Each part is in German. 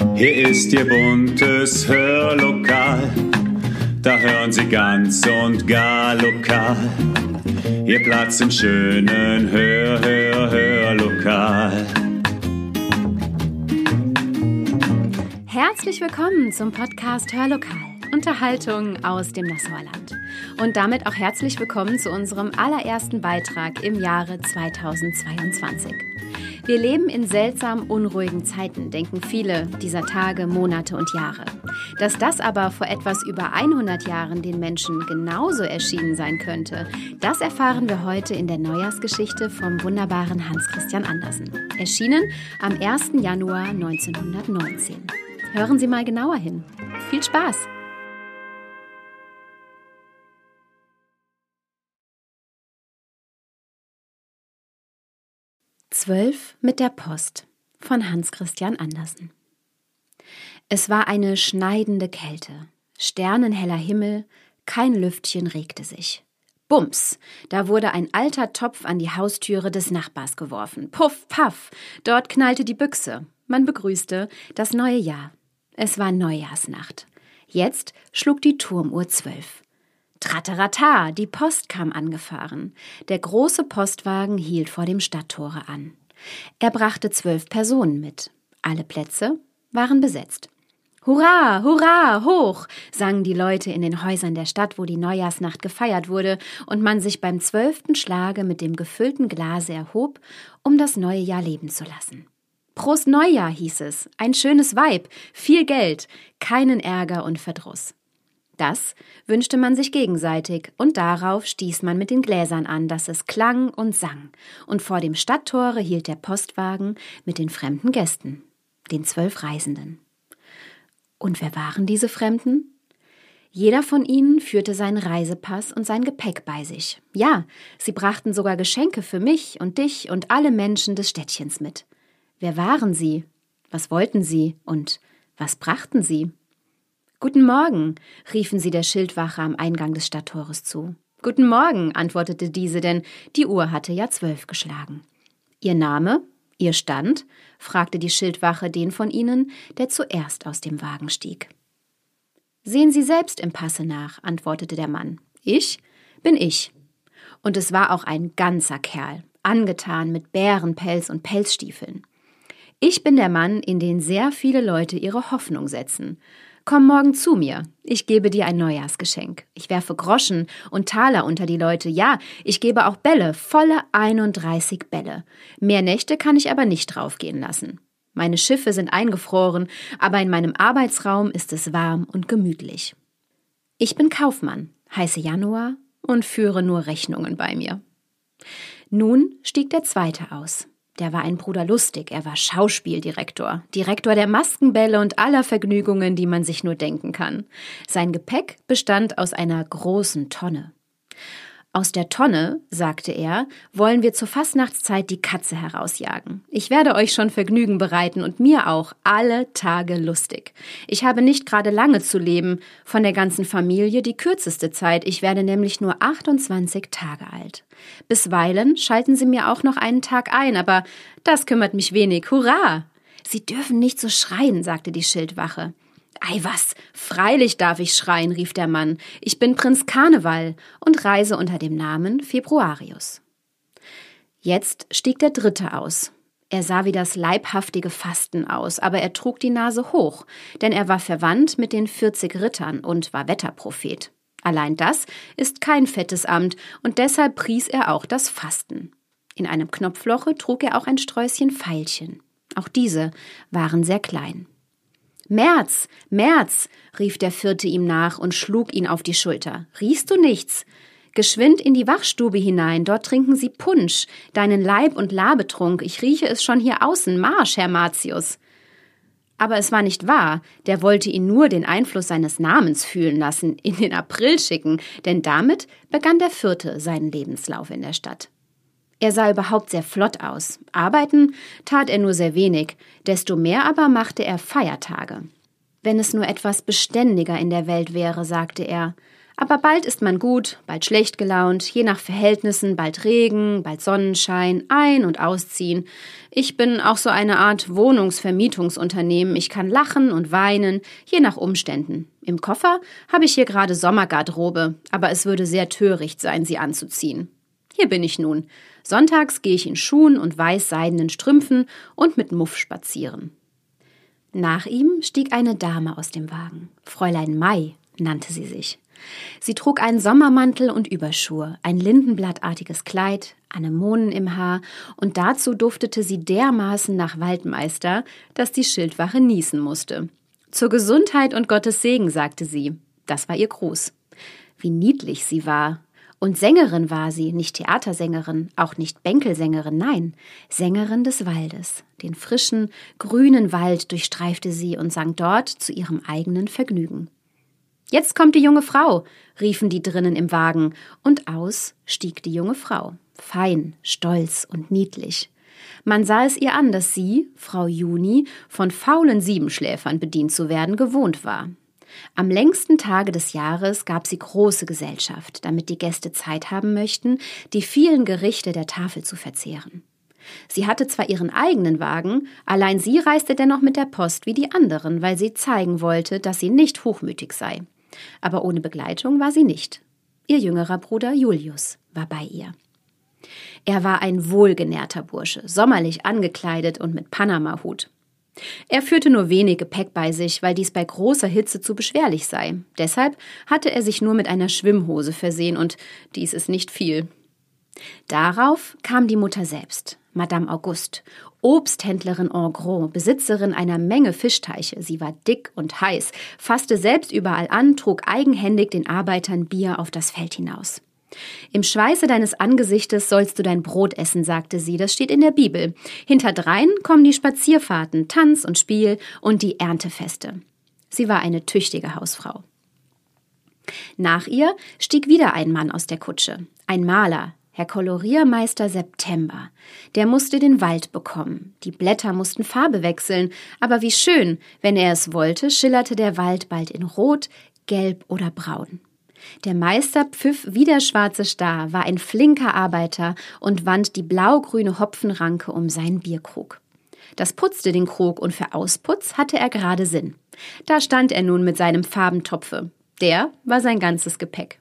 Hier ist Ihr buntes Hörlokal, da hören Sie ganz und gar lokal. Ihr Platz im schönen Hör, Hör, Hörlokal. Herzlich willkommen zum Podcast Hörlokal. Unterhaltung aus dem Nassauerland. Und damit auch herzlich willkommen zu unserem allerersten Beitrag im Jahre 2022. Wir leben in seltsam unruhigen Zeiten, denken viele dieser Tage, Monate und Jahre. Dass das aber vor etwas über 100 Jahren den Menschen genauso erschienen sein könnte, das erfahren wir heute in der Neujahrsgeschichte vom wunderbaren Hans Christian Andersen. Erschienen am 1. Januar 1919. Hören Sie mal genauer hin. Viel Spaß! Zwölf mit der Post von Hans Christian Andersen. Es war eine schneidende Kälte, sternenheller Himmel, kein Lüftchen regte sich. Bums, da wurde ein alter Topf an die Haustüre des Nachbars geworfen. Puff, paff, dort knallte die Büchse. Man begrüßte das neue Jahr. Es war Neujahrsnacht. Jetzt schlug die Turmuhr zwölf. Tratterata, die Post kam angefahren. Der große Postwagen hielt vor dem Stadttore an. Er brachte zwölf Personen mit. Alle Plätze waren besetzt. Hurra, hurra, hoch, sangen die Leute in den Häusern der Stadt, wo die Neujahrsnacht gefeiert wurde und man sich beim zwölften Schlage mit dem gefüllten Glase erhob, um das neue Jahr leben zu lassen. Prost Neujahr hieß es, ein schönes Weib, viel Geld, keinen Ärger und Verdruss. Das wünschte man sich gegenseitig, und darauf stieß man mit den Gläsern an, dass es klang und sang, und vor dem Stadttore hielt der Postwagen mit den fremden Gästen, den zwölf Reisenden. Und wer waren diese Fremden? Jeder von ihnen führte seinen Reisepass und sein Gepäck bei sich. Ja, sie brachten sogar Geschenke für mich und dich und alle Menschen des Städtchens mit. Wer waren sie? Was wollten sie? Und was brachten sie? Guten Morgen, riefen sie der Schildwache am Eingang des Stadttores zu. Guten Morgen, antwortete diese, denn die Uhr hatte ja zwölf geschlagen. Ihr Name? Ihr Stand? fragte die Schildwache den von ihnen, der zuerst aus dem Wagen stieg. Sehen Sie selbst im Passe nach, antwortete der Mann. Ich bin ich. Und es war auch ein ganzer Kerl, angetan mit Bärenpelz und Pelzstiefeln. Ich bin der Mann, in den sehr viele Leute ihre Hoffnung setzen. Komm morgen zu mir. Ich gebe dir ein Neujahrsgeschenk. Ich werfe Groschen und Taler unter die Leute. Ja, ich gebe auch Bälle, volle 31 Bälle. Mehr Nächte kann ich aber nicht draufgehen lassen. Meine Schiffe sind eingefroren, aber in meinem Arbeitsraum ist es warm und gemütlich. Ich bin Kaufmann, heiße Januar und führe nur Rechnungen bei mir. Nun stieg der zweite aus. Der war ein Bruder lustig, er war Schauspieldirektor, Direktor der Maskenbälle und aller Vergnügungen, die man sich nur denken kann. Sein Gepäck bestand aus einer großen Tonne. Aus der Tonne, sagte er, wollen wir zur Fastnachtszeit die Katze herausjagen. Ich werde euch schon Vergnügen bereiten und mir auch alle Tage lustig. Ich habe nicht gerade lange zu leben, von der ganzen Familie die kürzeste Zeit. Ich werde nämlich nur 28 Tage alt. Bisweilen schalten sie mir auch noch einen Tag ein, aber das kümmert mich wenig. Hurra! Sie dürfen nicht so schreien, sagte die Schildwache. Ei was, freilich darf ich schreien, rief der Mann. Ich bin Prinz Karneval und reise unter dem Namen Februarius. Jetzt stieg der Dritte aus. Er sah wie das leibhaftige Fasten aus, aber er trug die Nase hoch, denn er war verwandt mit den vierzig Rittern und war Wetterprophet. Allein das ist kein fettes Amt, und deshalb pries er auch das Fasten. In einem Knopfloche trug er auch ein Sträußchen Veilchen. Auch diese waren sehr klein. März, März, rief der Vierte ihm nach und schlug ihn auf die Schulter. Riechst du nichts? Geschwind in die Wachstube hinein, dort trinken sie Punsch, deinen Leib- und Labetrunk, ich rieche es schon hier außen, Marsch, Herr Martius. Aber es war nicht wahr, der wollte ihn nur den Einfluss seines Namens fühlen lassen, in den April schicken, denn damit begann der Vierte seinen Lebenslauf in der Stadt. Er sah überhaupt sehr flott aus. Arbeiten tat er nur sehr wenig, desto mehr aber machte er Feiertage. Wenn es nur etwas beständiger in der Welt wäre, sagte er. Aber bald ist man gut, bald schlecht gelaunt, je nach Verhältnissen, bald Regen, bald Sonnenschein, ein- und ausziehen. Ich bin auch so eine Art Wohnungsvermietungsunternehmen. Ich kann lachen und weinen, je nach Umständen. Im Koffer habe ich hier gerade Sommergarderobe, aber es würde sehr töricht sein, sie anzuziehen. Hier bin ich nun. Sonntags gehe ich in Schuhen und weißseidenen Strümpfen und mit Muff spazieren. Nach ihm stieg eine Dame aus dem Wagen. Fräulein Mai nannte sie sich. Sie trug einen Sommermantel und Überschuhe, ein lindenblattartiges Kleid, Anemonen im Haar, und dazu duftete sie dermaßen nach Waldmeister, dass die Schildwache niesen musste. Zur Gesundheit und Gottes Segen, sagte sie. Das war ihr Gruß. Wie niedlich sie war, und Sängerin war sie, nicht Theatersängerin, auch nicht Bänkelsängerin, nein, Sängerin des Waldes. Den frischen, grünen Wald durchstreifte sie und sang dort zu ihrem eigenen Vergnügen. Jetzt kommt die junge Frau, riefen die drinnen im Wagen, und aus stieg die junge Frau, fein, stolz und niedlich. Man sah es ihr an, dass sie, Frau Juni, von faulen Siebenschläfern bedient zu werden gewohnt war. Am längsten Tage des Jahres gab sie große Gesellschaft, damit die Gäste Zeit haben möchten, die vielen Gerichte der Tafel zu verzehren. Sie hatte zwar ihren eigenen Wagen, allein sie reiste dennoch mit der Post wie die anderen, weil sie zeigen wollte, dass sie nicht hochmütig sei. Aber ohne Begleitung war sie nicht. Ihr jüngerer Bruder Julius war bei ihr. Er war ein wohlgenährter Bursche, sommerlich angekleidet und mit Panamahut. Er führte nur wenig Gepäck bei sich, weil dies bei großer Hitze zu beschwerlich sei. Deshalb hatte er sich nur mit einer Schwimmhose versehen und dies ist nicht viel. Darauf kam die Mutter selbst, Madame Auguste, Obsthändlerin en gros, Besitzerin einer Menge Fischteiche. Sie war dick und heiß, fasste selbst überall an, trug eigenhändig den Arbeitern Bier auf das Feld hinaus. Im Schweiße deines Angesichtes sollst du dein Brot essen, sagte sie, das steht in der Bibel. Hinterdrein kommen die Spazierfahrten, Tanz und Spiel und die Erntefeste. Sie war eine tüchtige Hausfrau. Nach ihr stieg wieder ein Mann aus der Kutsche, ein Maler, Herr Koloriermeister September. Der musste den Wald bekommen. Die Blätter mussten Farbe wechseln, aber wie schön, wenn er es wollte, schillerte der Wald bald in Rot, Gelb oder Braun. Der Meister pfiff wie der schwarze Star, war ein flinker Arbeiter und wand die blaugrüne Hopfenranke um seinen Bierkrug. Das putzte den Krug und für Ausputz hatte er gerade Sinn. Da stand er nun mit seinem Farbentopfe. Der war sein ganzes Gepäck.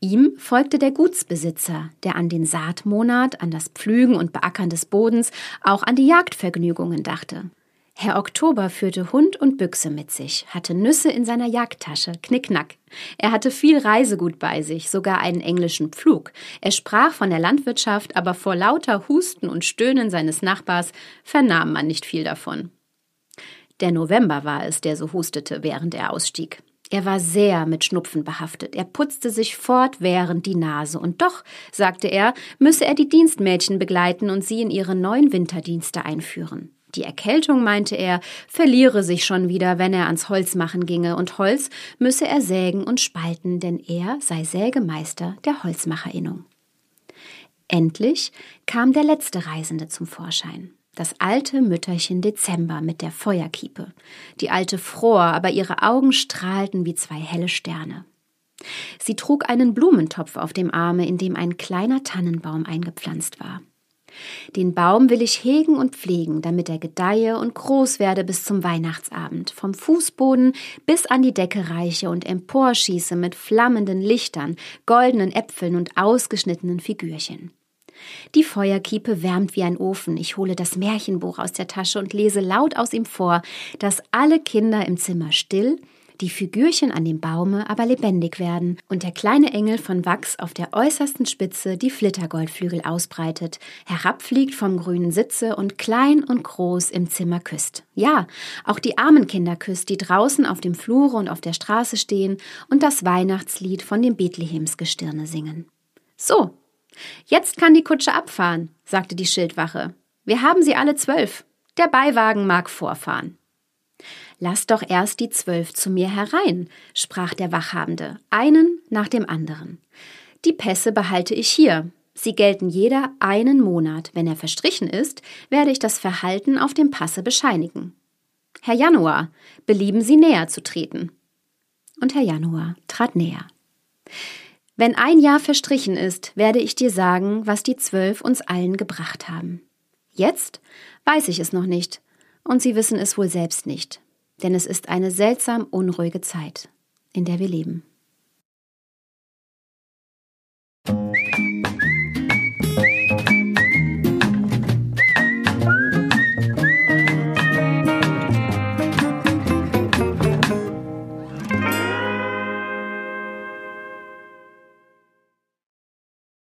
Ihm folgte der Gutsbesitzer, der an den Saatmonat, an das Pflügen und Beackern des Bodens, auch an die Jagdvergnügungen dachte. Herr Oktober führte Hund und Büchse mit sich, hatte Nüsse in seiner Jagdtasche, knickknack. Er hatte viel Reisegut bei sich, sogar einen englischen Pflug. Er sprach von der Landwirtschaft, aber vor lauter Husten und Stöhnen seines Nachbars vernahm man nicht viel davon. Der November war es, der so hustete, während er ausstieg. Er war sehr mit Schnupfen behaftet. Er putzte sich fortwährend die Nase. Und doch, sagte er, müsse er die Dienstmädchen begleiten und sie in ihre neuen Winterdienste einführen. Die Erkältung, meinte er, verliere sich schon wieder, wenn er ans Holz machen ginge, und Holz müsse er sägen und spalten, denn er sei Sägemeister der Holzmacherinnung. Endlich kam der letzte Reisende zum Vorschein. Das alte Mütterchen Dezember mit der Feuerkiepe. Die alte fror, aber ihre Augen strahlten wie zwei helle Sterne. Sie trug einen Blumentopf auf dem Arme, in dem ein kleiner Tannenbaum eingepflanzt war. Den Baum will ich hegen und pflegen, damit er gedeihe und groß werde bis zum Weihnachtsabend, vom Fußboden bis an die Decke reiche und emporschieße mit flammenden Lichtern, goldenen Äpfeln und ausgeschnittenen Figürchen. Die Feuerkiepe wärmt wie ein Ofen. Ich hole das Märchenbuch aus der Tasche und lese laut aus ihm vor, dass alle Kinder im Zimmer still, die Figürchen an dem Baume aber lebendig werden und der kleine Engel von Wachs auf der äußersten Spitze die Flittergoldflügel ausbreitet, herabfliegt vom grünen Sitze und klein und groß im Zimmer küsst. Ja, auch die armen Kinder küsst, die draußen auf dem Flure und auf der Straße stehen und das Weihnachtslied von dem Bethlehemsgestirne singen. So, jetzt kann die Kutsche abfahren, sagte die Schildwache. Wir haben sie alle zwölf. Der Beiwagen mag vorfahren. Lass doch erst die zwölf zu mir herein, sprach der Wachhabende, einen nach dem anderen. Die Pässe behalte ich hier. Sie gelten jeder einen Monat. Wenn er verstrichen ist, werde ich das Verhalten auf dem Passe bescheinigen. Herr Januar, belieben Sie näher zu treten. Und Herr Januar trat näher. Wenn ein Jahr verstrichen ist, werde ich dir sagen, was die zwölf uns allen gebracht haben. Jetzt weiß ich es noch nicht, und sie wissen es wohl selbst nicht denn es ist eine seltsam unruhige Zeit, in der wir leben.